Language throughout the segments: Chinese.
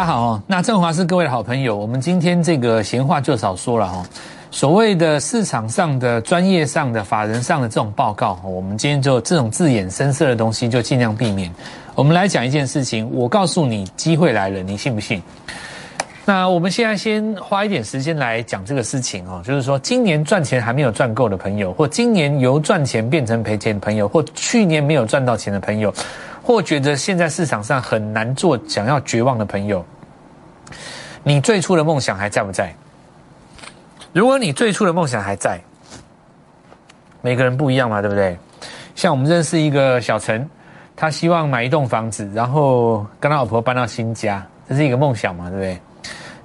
大家好，那振华是各位的好朋友。我们今天这个闲话就少说了哈。所谓的市场上的、专业上的、法人上的这种报告，我们今天就这种字眼深色的东西就尽量避免。我们来讲一件事情，我告诉你，机会来了，你信不信？那我们现在先花一点时间来讲这个事情哦，就是说，今年赚钱还没有赚够的朋友，或今年由赚钱变成赔钱的朋友，或去年没有赚到钱的朋友。或觉得现在市场上很难做，想要绝望的朋友，你最初的梦想还在不在？如果你最初的梦想还在，每个人不一样嘛，对不对？像我们认识一个小陈，他希望买一栋房子，然后跟他老婆搬到新家，这是一个梦想嘛，对不对？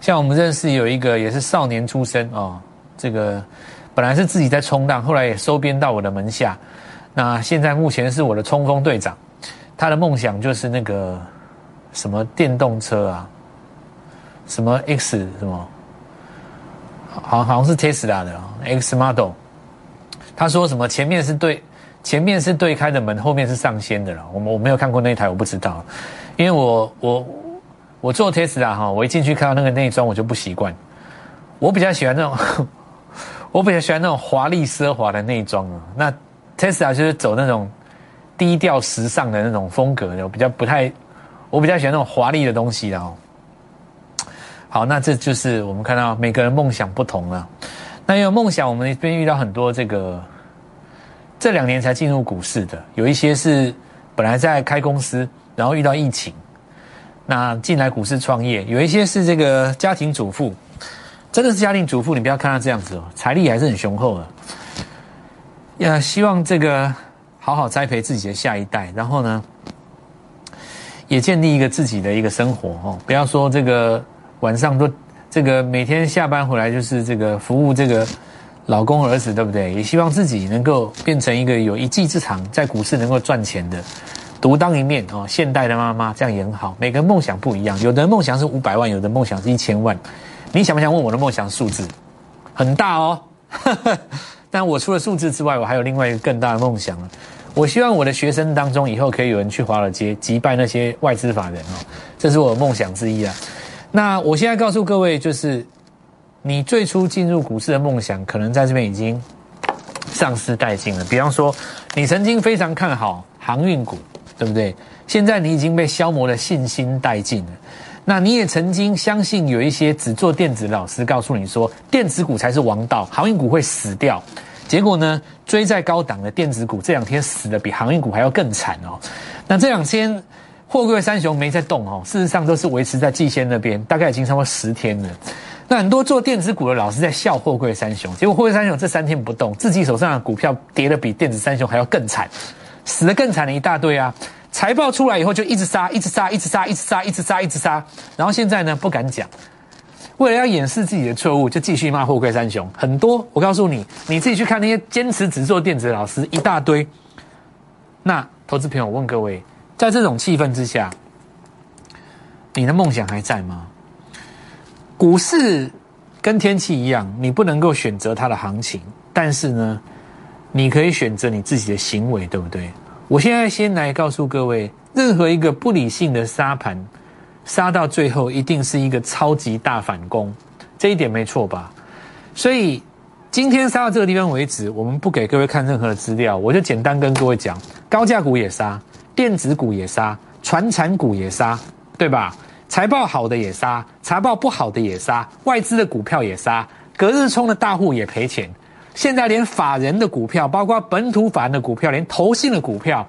像我们认识有一个也是少年出身哦，这个本来是自己在冲浪，后来也收编到我的门下，那现在目前是我的冲锋队长。他的梦想就是那个什么电动车啊，什么 X 什么，好好像是 Tesla 的 X Model。他说什么前面是对前面是对开的门，后面是上掀的了。我我没有看过那一台，我不知道。因为我我我坐 Tesla 哈，我一进去看到那个内装，我就不习惯。我比较喜欢那种，我比较喜欢那种华丽奢华的内装啊。那 Tesla 就是走那种。低调时尚的那种风格，我比较不太，我比较喜欢那种华丽的东西哦。好，那这就是我们看到每个人梦想不同了。那有梦想，我们那边遇到很多这个这两年才进入股市的，有一些是本来在开公司，然后遇到疫情，那进来股市创业；有一些是这个家庭主妇，真的是家庭主妇，你不要看他这样子哦，财力还是很雄厚的。呀，希望这个。好好栽培自己的下一代，然后呢，也建立一个自己的一个生活哦。不要说这个晚上都这个每天下班回来就是这个服务这个老公儿子，对不对？也希望自己能够变成一个有一技之长，在股市能够赚钱的，独当一面哦。现代的妈妈这样也很好。每个梦想不一样，有的梦想是五百万，有的梦想是一千万。你想不想问我的梦想数字？很大哦。但我除了数字之外，我还有另外一个更大的梦想我希望我的学生当中以后可以有人去华尔街击败那些外资法人哦，这是我的梦想之一啊。那我现在告诉各位，就是你最初进入股市的梦想，可能在这边已经丧失殆尽了。比方说，你曾经非常看好航运股，对不对？现在你已经被消磨的信心殆尽了。那你也曾经相信有一些只做电子老师告诉你说，电子股才是王道，航运股会死掉。结果呢，追在高档的电子股这两天死的比航运股还要更惨哦。那这两天货柜三雄没在动哦，事实上都是维持在季线那边，大概已经超过十天了。那很多做电子股的老师在笑货柜三雄，结果货柜三雄这三天不动，自己手上的股票跌的比电子三雄还要更惨，死的更惨的一大堆啊。财报出来以后就一直杀，一直杀，一直杀，一直杀，一直杀，一直杀。然后现在呢不敢讲，为了要掩饰自己的错误，就继续骂货柜三雄。很多，我告诉你，你自己去看那些坚持只做电子的老师一大堆。那投资朋友，我问各位，在这种气氛之下，你的梦想还在吗？股市跟天气一样，你不能够选择它的行情，但是呢，你可以选择你自己的行为，对不对？我现在先来告诉各位，任何一个不理性的沙盘，杀到最后一定是一个超级大反攻，这一点没错吧？所以今天杀到这个地方为止，我们不给各位看任何的资料，我就简单跟各位讲：高价股也杀，电子股也杀，传产股也杀，对吧？财报好的也杀，财报不好的也杀，外资的股票也杀，隔日冲的大户也赔钱。现在连法人的股票，包括本土法人的股票，连投信的股票，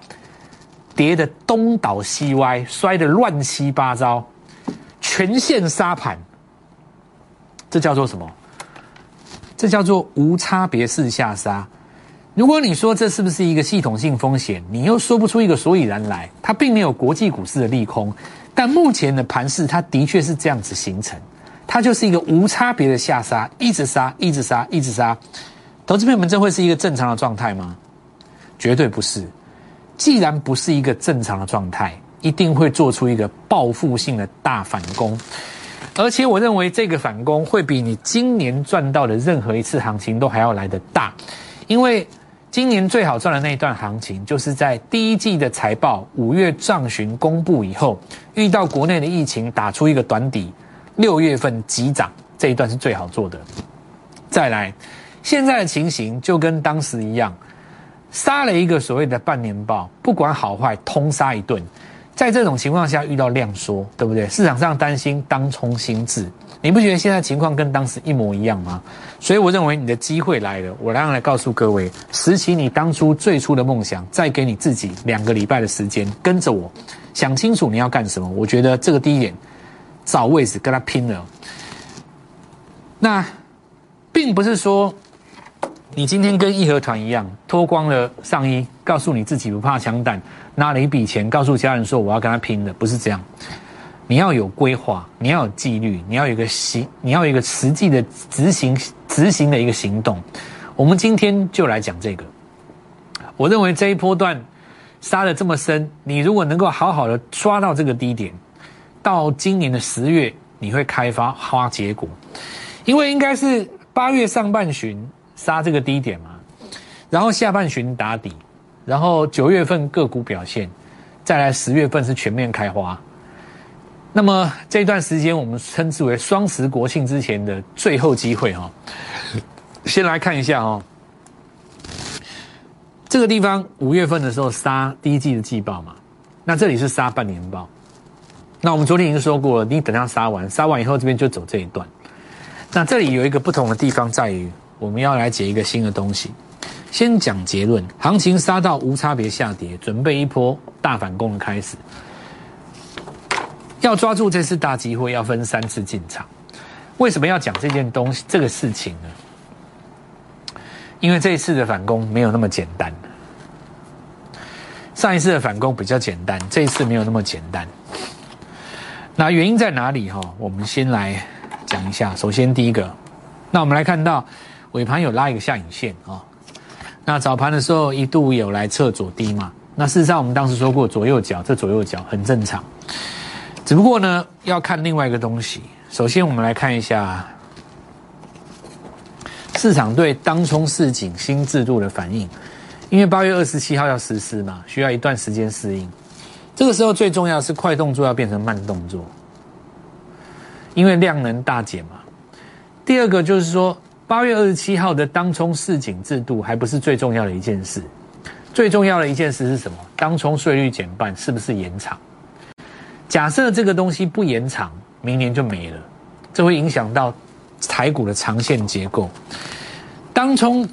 跌得东倒西歪，摔得乱七八糟，全线杀盘。这叫做什么？这叫做无差别式下杀。如果你说这是不是一个系统性风险，你又说不出一个所以然来。它并没有国际股市的利空，但目前的盘势，它的确是这样子形成。它就是一个无差别的下杀，一直杀，一直杀，一直杀。投资朋友们，这会是一个正常的状态吗？绝对不是。既然不是一个正常的状态，一定会做出一个报复性的大反攻。而且，我认为这个反攻会比你今年赚到的任何一次行情都还要来得大。因为今年最好赚的那一段行情，就是在第一季的财报五月上旬公布以后，遇到国内的疫情打出一个短底，六月份急涨这一段是最好做的。再来，现在的情形就跟当时一样，杀了一个所谓的半年报，不管好坏，通杀一顿。在这种情况下遇到量缩，对不对？市场上担心当冲心智，你不觉得现在情况跟当时一模一样吗？所以我认为你的机会来了，我让来告诉各位，拾起你当初最初的梦想，再给你自己两个礼拜的时间，跟着我想清楚你要干什么。我觉得这个第一点，找位置跟他拼了。那并不是说。你今天跟义和团一样，脱光了上衣，告诉你自己不怕枪弹，拿了一笔钱，告诉家人说我要跟他拼的，不是这样。你要有规划，你要有纪律，你要有一个行，你要有一个实际的执行执行的一个行动。我们今天就来讲这个。我认为这一波段杀的这么深，你如果能够好好的抓到这个低点，到今年的十月你会开发花结果，因为应该是八月上半旬。杀这个低点嘛，然后下半旬打底，然后九月份个股表现，再来十月份是全面开花。那么这段时间我们称之为双十国庆之前的最后机会哈。先来看一下哦，这个地方五月份的时候杀第一季的季报嘛，那这里是杀半年报。那我们昨天已经说过了，你等它杀完，杀完以后这边就走这一段。那这里有一个不同的地方在于。我们要来解一个新的东西，先讲结论：行情杀到无差别下跌，准备一波大反攻的开始。要抓住这次大机会，要分三次进场。为什么要讲这件东西、这个事情呢？因为这一次的反攻没有那么简单。上一次的反攻比较简单，这一次没有那么简单。那原因在哪里？哈，我们先来讲一下。首先，第一个，那我们来看到。尾盘有拉一个下影线啊，那早盘的时候一度有来测左低嘛，那事实上我们当时说过左右脚，这左右脚很正常，只不过呢要看另外一个东西。首先我们来看一下市场对当冲市井新制度的反应，因为八月二十七号要实施嘛，需要一段时间适应。这个时候最重要是快动作要变成慢动作，因为量能大减嘛。第二个就是说。八月二十七号的当冲市井制度还不是最重要的一件事，最重要的一件事是什么？当冲税率减半是不是延长？假设这个东西不延长，明年就没了，这会影响到台股的长线结构。当冲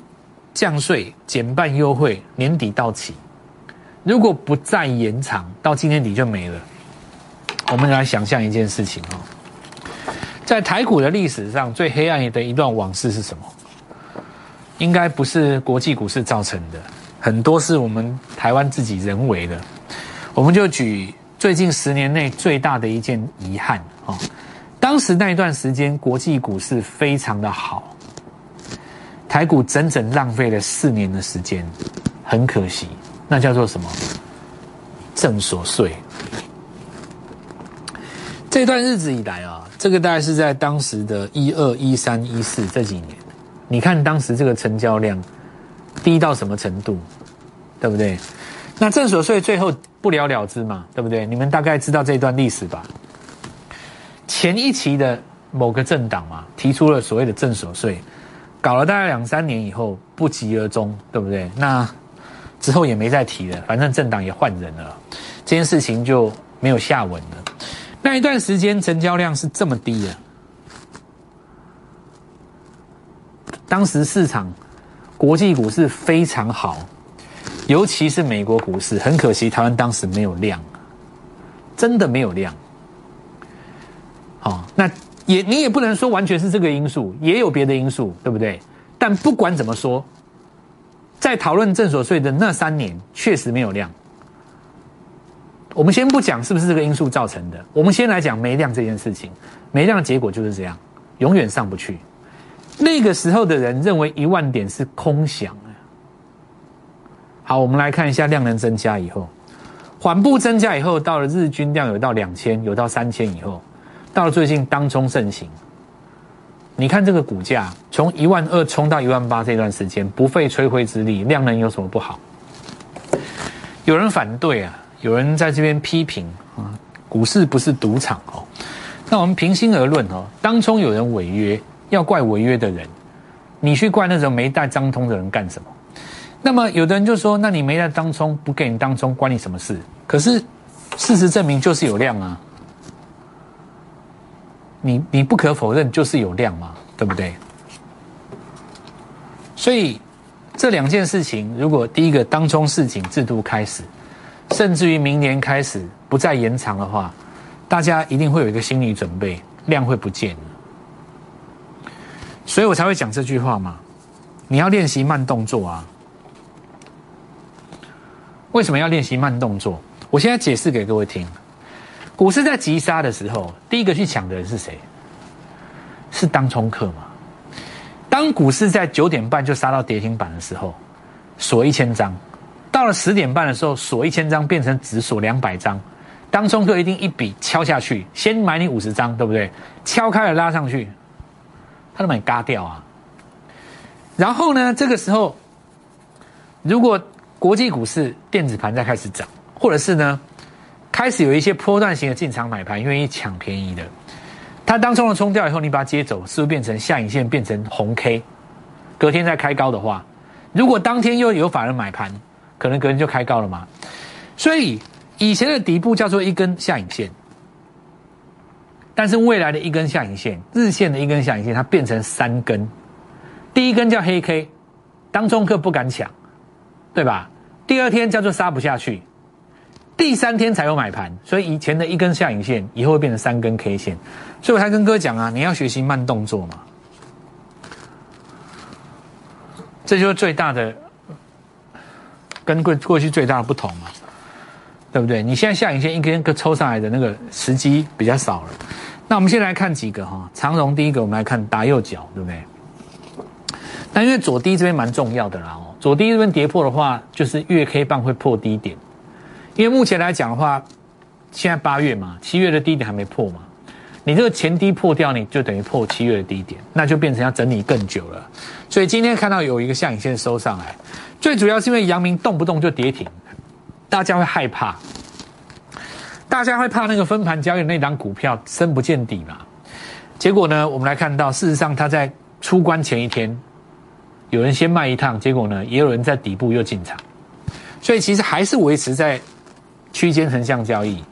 降税减半优惠年底到期，如果不再延长，到今年底就没了。我们来想象一件事情哦。在台股的历史上最黑暗的一段往事是什么？应该不是国际股市造成的，很多是我们台湾自己人为的。我们就举最近十年内最大的一件遗憾啊，当时那一段时间国际股市非常的好，台股整整浪费了四年的时间，很可惜，那叫做什么？正所税。这段日子以来啊。这个大概是在当时的一二一三一四这几年，你看当时这个成交量低到什么程度，对不对？那正所税最后不了了之嘛，对不对？你们大概知道这段历史吧？前一期的某个政党嘛，提出了所谓的正所税，搞了大概两三年以后不疾而终，对不对？那之后也没再提了，反正政党也换人了，这件事情就没有下文了。那一段时间成交量是这么低的，当时市场国际股市非常好，尤其是美国股市，很可惜台湾当时没有量，真的没有量。好，那也你也不能说完全是这个因素，也有别的因素，对不对？但不管怎么说，在讨论正所税的那三年，确实没有量。我们先不讲是不是这个因素造成的，我们先来讲没量这件事情。没量的结果就是这样，永远上不去。那个时候的人认为一万点是空想好，我们来看一下量能增加以后，缓步增加以后，到了日均量有到两千，有到三千以后，到了最近当冲盛行，你看这个股价从一万二冲到一万八这段时间，不费吹灰之力，量能有什么不好？有人反对啊，有人在这边批评啊，股市不是赌场哦。那我们平心而论哦，当中有人违约，要怪违约的人，你去怪那种没带当冲的人干什么？那么有的人就说，那你没带当冲，不给你当冲，关你什么事？可是事实证明就是有量啊。你你不可否认就是有量嘛，对不对？所以这两件事情，如果第一个当冲市井制度开始，甚至于明年开始不再延长的话，大家一定会有一个心理准备，量会不见所以我才会讲这句话嘛。你要练习慢动作啊。为什么要练习慢动作？我现在解释给各位听。股市在急杀的时候，第一个去抢的人是谁？是当冲客嘛？当股市在九点半就杀到跌停板的时候，锁一千张；到了十点半的时候，锁一千张变成只锁两百张。当中客一定一笔敲下去，先买你五十张，对不对？敲开了拉上去，他都把你嘎掉啊。然后呢，这个时候，如果国际股市电子盘在开始涨，或者是呢？开始有一些波段型的进场买盘，愿意抢便宜的。它当中的冲掉以后，你把它接走，是不是变成下影线变成红 K？隔天再开高的话，如果当天又有法人买盘，可能隔天就开高了嘛？所以以前的底部叫做一根下影线，但是未来的一根下影线，日线的一根下影线，它变成三根。第一根叫黑 K，当中客不敢抢，对吧？第二天叫做杀不下去。第三天才有买盘，所以以前的一根下影线，以后会变成三根 K 线。所以我才跟哥讲啊，你要学习慢动作嘛，这就是最大的跟过过去最大的不同嘛，对不对？你现在下影线一根根抽上来的那个时机比较少了。那我们先来看几个哈，长荣第一个，我们来看打右脚，对不对？那因为左低这边蛮重要的啦哦，左低这边跌破的话，就是月 K 棒会破低点。因为目前来讲的话，现在八月嘛，七月的低点还没破嘛，你这个前低破掉，你就等于破七月的低点，那就变成要整理更久了。所以今天看到有一个下影线收上来，最主要是因为阳明动不动就跌停，大家会害怕，大家会怕那个分盘交易那档股票深不见底嘛。结果呢，我们来看到，事实上它在出关前一天，有人先卖一趟，结果呢，也有人在底部又进场，所以其实还是维持在。区间横向交易，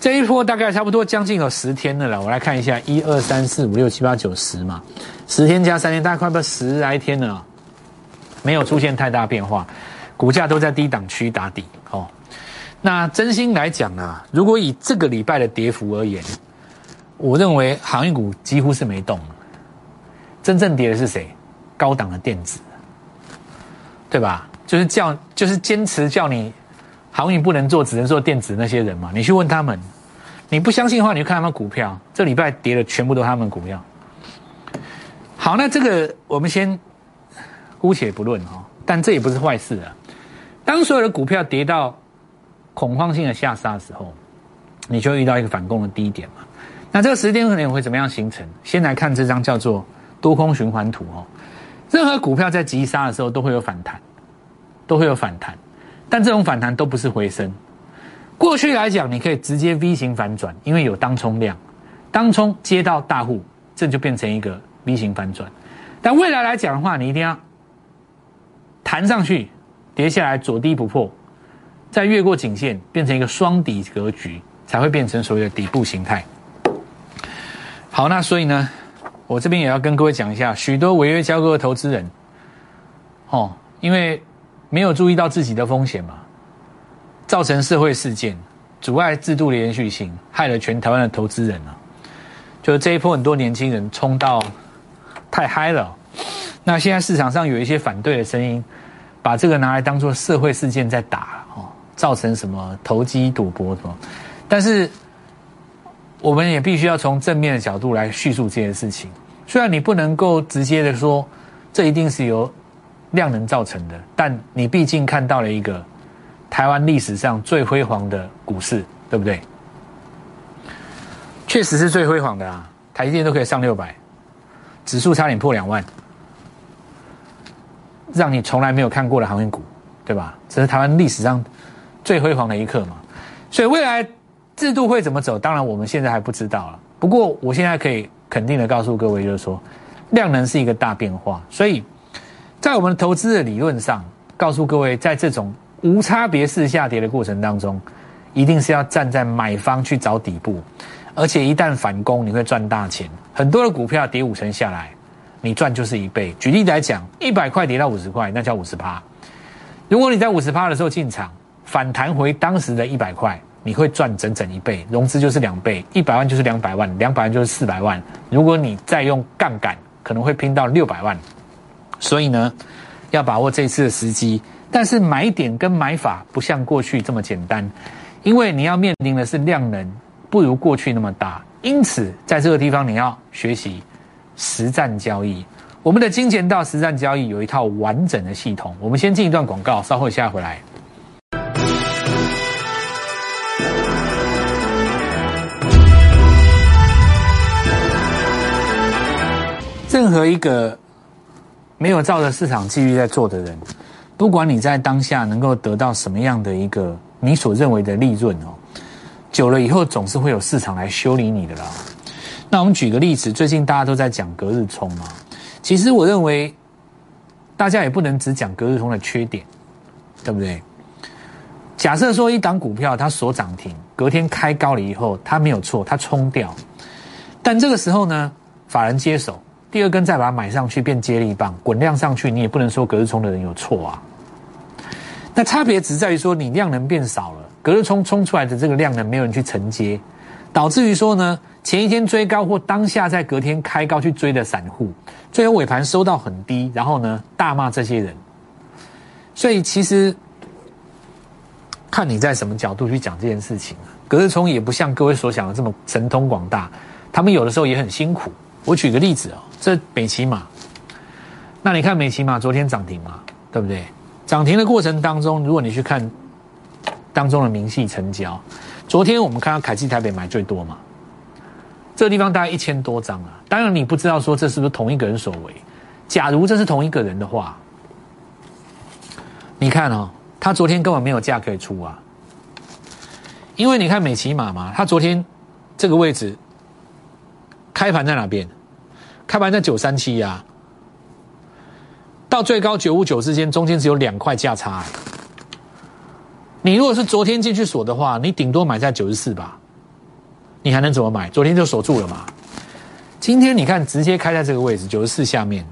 这一波大概差不多将近有十天的了。我来看一下，一二三四五六七八九十嘛，十天加三天，大概快不十来天了，没有出现太大变化，股价都在低档区打底。哦，那真心来讲啊，如果以这个礼拜的跌幅而言，我认为航运股几乎是没动，真正跌的是谁？高档的电子，对吧？就是叫，就是坚持叫你。航运不能做，只能做电子那些人嘛？你去问他们，你不相信的话，你就看他们股票，这礼拜跌的全部都是他们股票。好，那这个我们先姑且不论哈，但这也不是坏事啊。当所有的股票跌到恐慌性的下杀的时候，你就遇到一个反攻的低点嘛。那这个时间可能会怎么样形成？先来看这张叫做多空循环图哦。任何股票在急杀的时候都会有反弹，都会有反弹。但这种反弹都不是回升。过去来讲，你可以直接 V 型反转，因为有当冲量，当冲接到大户，这就变成一个 V 型反转。但未来来讲的话，你一定要弹上去，跌下来左低不破，再越过颈线，变成一个双底格局，才会变成所谓的底部形态。好，那所以呢，我这边也要跟各位讲一下，许多违约交割的投资人，哦，因为。没有注意到自己的风险嘛，造成社会事件，阻碍制度的延续性，害了全台湾的投资人啊！就是这一波很多年轻人冲到太嗨了，那现在市场上有一些反对的声音，把这个拿来当做社会事件在打哦，造成什么投机赌博什么？但是我们也必须要从正面的角度来叙述这件事情。虽然你不能够直接的说，这一定是由。量能造成的，但你毕竟看到了一个台湾历史上最辉煌的股市，对不对？确实是最辉煌的啊！台积电都可以上六百，指数差点破两万，让你从来没有看过的航运股，对吧？这是台湾历史上最辉煌的一刻嘛。所以未来制度会怎么走，当然我们现在还不知道了。不过我现在可以肯定的告诉各位，就是说量能是一个大变化，所以在我们投资的理论上，告诉各位，在这种无差别式下跌的过程当中，一定是要站在买方去找底部。而且一旦反攻，你会赚大钱。很多的股票跌五成下来，你赚就是一倍。举例来讲，一百块跌到五十块，那叫五十趴。如果你在五十趴的时候进场，反弹回当时的一百块，你会赚整整一倍。融资就是两倍，一百万就是两百万，两百万就是四百万。如果你再用杠杆，可能会拼到六百万。所以呢，要把握这次的时机。但是买点跟买法不像过去这么简单，因为你要面临的是量能。不如过去那么大，因此在这个地方你要学习实战交易。我们的金钱道实战交易有一套完整的系统。我们先进一段广告，稍后下回来。任何一个没有照着市场纪律在做的人，不管你在当下能够得到什么样的一个你所认为的利润哦。久了以后，总是会有市场来修理你的啦。那我们举个例子，最近大家都在讲隔日冲嘛。其实我认为，大家也不能只讲隔日冲的缺点，对不对？假设说一档股票它锁涨停，隔天开高了以后，它没有错，它冲掉。但这个时候呢，法人接手，第二根再把它买上去，变接力棒，滚量上去，你也不能说隔日冲的人有错啊。那差别只在于说，你量能变少了。隔日冲冲出来的这个量呢，没有人去承接，导致于说呢，前一天追高或当下在隔天开高去追的散户，最后尾盘收到很低，然后呢大骂这些人。所以其实看你在什么角度去讲这件事情啊隔日冲也不像各位所想的这么神通广大，他们有的时候也很辛苦。我举个例子哦，这美骑马，那你看美骑马昨天涨停嘛，对不对？涨停的过程当中，如果你去看。当中的明细成交，昨天我们看到凯基台北买最多嘛，这个地方大概一千多张啊。当然你不知道说这是不是同一个人所为。假如这是同一个人的话，你看哦，他昨天根本没有价可以出啊。因为你看美骑马嘛，他昨天这个位置开盘在哪边？开盘在九三七呀，到最高九五九之间，中间只有两块价差。你如果是昨天进去锁的话，你顶多买在九十四吧，你还能怎么买？昨天就锁住了嘛。今天你看直接开在这个位置九十四下面，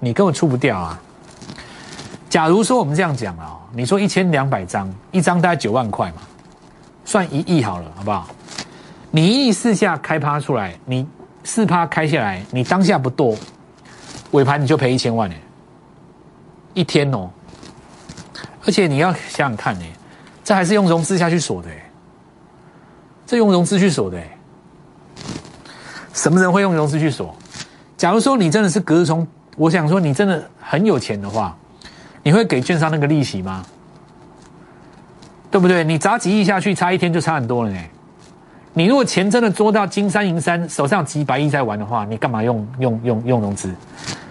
你根本出不掉啊。假如说我们这样讲啊，你说一千两百张，一张大概九万块嘛，算一亿好了，好不好？你一亿四下开趴出来，你四趴开下来，你当下不剁，尾盘你就赔一千万呢，一天哦。而且你要想想看呢。这还是用融资下去锁的，这用融资去锁的，什么人会用融资去锁？假如说你真的是隔日冲，我想说你真的很有钱的话，你会给券商那个利息吗？对不对？你砸几亿下去，差一天就差很多了呢。你如果钱真的捉到金山银山，手上几百亿在玩的话，你干嘛用用用用融资？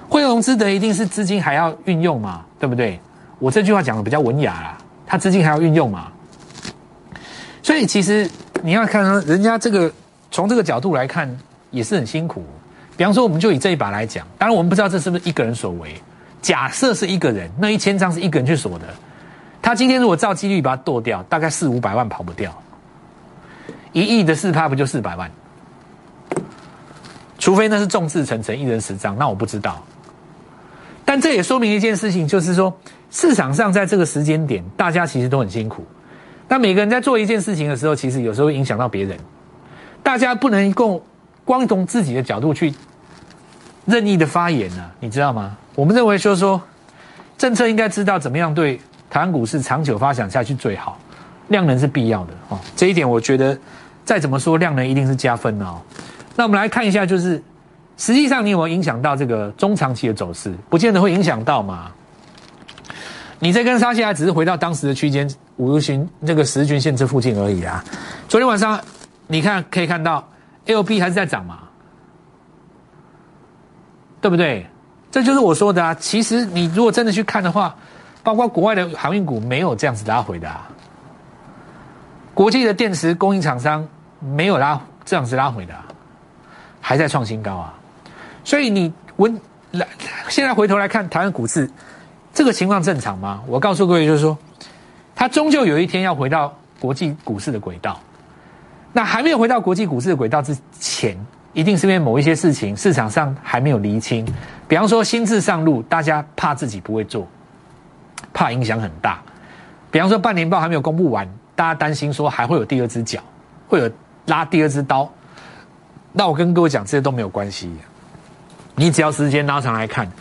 会融资的一定是资金还要运用嘛，对不对？我这句话讲的比较文雅啦。他资金还要运用嘛，所以其实你要看人家这个从这个角度来看也是很辛苦。比方说，我们就以这一把来讲，当然我们不知道这是不是一个人所为。假设是一个人，那一千张是一个人去锁的，他今天如果照几率把它剁掉，大概四五百万跑不掉。一亿的四趴不就四百万？除非那是众志成城，一人十张，那我不知道。但这也说明一件事情，就是说。市场上在这个时间点，大家其实都很辛苦。那每个人在做一件事情的时候，其实有时候会影响到别人。大家不能够光从自己的角度去任意的发言呢，你知道吗？我们认为说说政策应该知道怎么样对台湾股市长久发展下去最好，量能是必要的哦。这一点我觉得再怎么说量能一定是加分的哦。那我们来看一下，就是实际上你有没有影响到这个中长期的走势？不见得会影响到嘛。你这根杀下来，只是回到当时的区间五日均这个十日均线这附近而已啊。昨天晚上你看可以看到，L B 还是在涨嘛？对不对？这就是我说的啊。其实你如果真的去看的话，包括国外的航运股没有这样子拉回的啊。国际的电池供应厂商没有拉这样子拉回的，还在创新高啊。所以你问来，现在回头来看台湾股市，这个情况正常吗？我告诉各位，就是说，它终究有一天要回到国际股市的轨道。那还没有回到国际股市的轨道之前，一定是因为某一些事情市场上还没有厘清。比方说新制上路，大家怕自己不会做，怕影响很大。比方说半年报还没有公布完，大家担心说还会有第二只脚，会有拉第二只刀。那我跟各位讲，这些都没有关系。你只要时间拉长来看，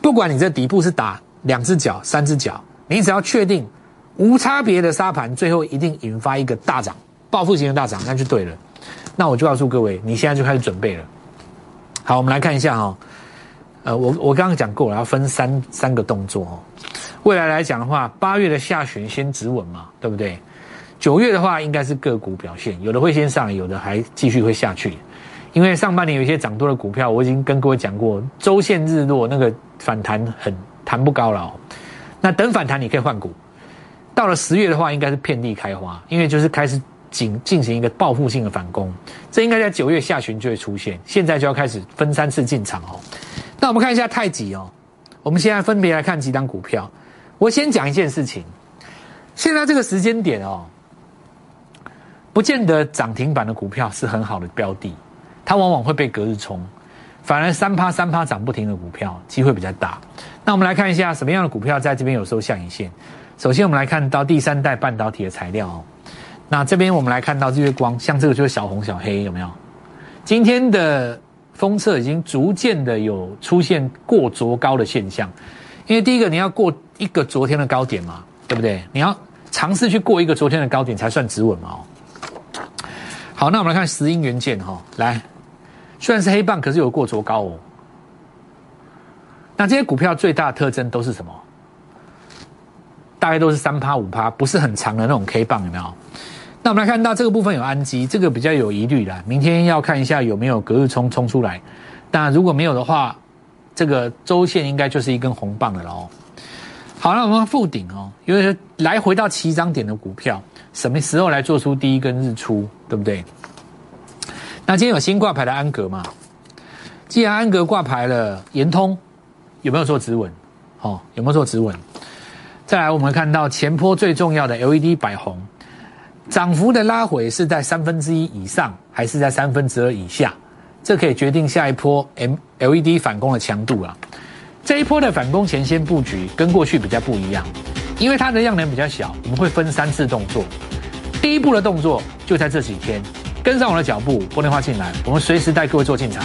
不管你这底部是打两只脚、三只脚，你只要确定无差别的杀盘，最后一定引发一个大涨、报复型的大涨，那就对了。那我就告诉各位，你现在就开始准备了。好，我们来看一下哈。呃，我我刚刚讲过了，要分三三个动作哦。未来来讲的话，八月的下旬先止稳嘛，对不对？九月的话，应该是个股表现，有的会先上，有的还继续会下去。因为上半年有一些涨多的股票，我已经跟各位讲过，周线日落那个反弹很弹不高了。那等反弹你可以换股。到了十月的话，应该是遍地开花，因为就是开始进进行一个报复性的反攻，这应该在九月下旬就会出现。现在就要开始分三次进场哦。那我们看一下太极哦，我们现在分别来看几档股票。我先讲一件事情，现在这个时间点哦，不见得涨停板的股票是很好的标的。它往往会被隔日冲，反而三趴三趴涨不停的股票机会比较大。那我们来看一下什么样的股票在这边有收下影线。首先，我们来看到第三代半导体的材料哦。那这边我们来看到日月光，像这个就是小红小黑，有没有？今天的封测已经逐渐的有出现过昨高的现象，因为第一个你要过一个昨天的高点嘛，对不对？你要尝试去过一个昨天的高点才算止稳嘛哦。好，那我们来看石英元件哈，来。虽然是黑棒，可是有过卓高哦。那这些股票最大的特征都是什么？大概都是三趴五趴，不是很长的那种 K 棒，有没有？那我们来看到这个部分有安基，这个比较有疑虑的。明天要看一下有没有隔日冲冲出来。那如果没有的话，这个周线应该就是一根红棒的喽。好，那我们复顶哦，因为来回到起涨点的股票，什么时候来做出第一根日出，对不对？那今天有新挂牌的安格嘛？既然安格挂牌了，延通有没有做止稳？哦，有没有做止稳？再来，我们看到前坡最重要的 LED 百红，涨幅的拉回是在三分之一以上，还是在三分之二以下？这可以决定下一波 M LED 反攻的强度啊。这一波的反攻前先布局，跟过去比较不一样，因为它的量能比较小，我们会分三次动作。第一步的动作就在这几天。跟上我的脚步，拨电话进来，我们随时带各位做进场。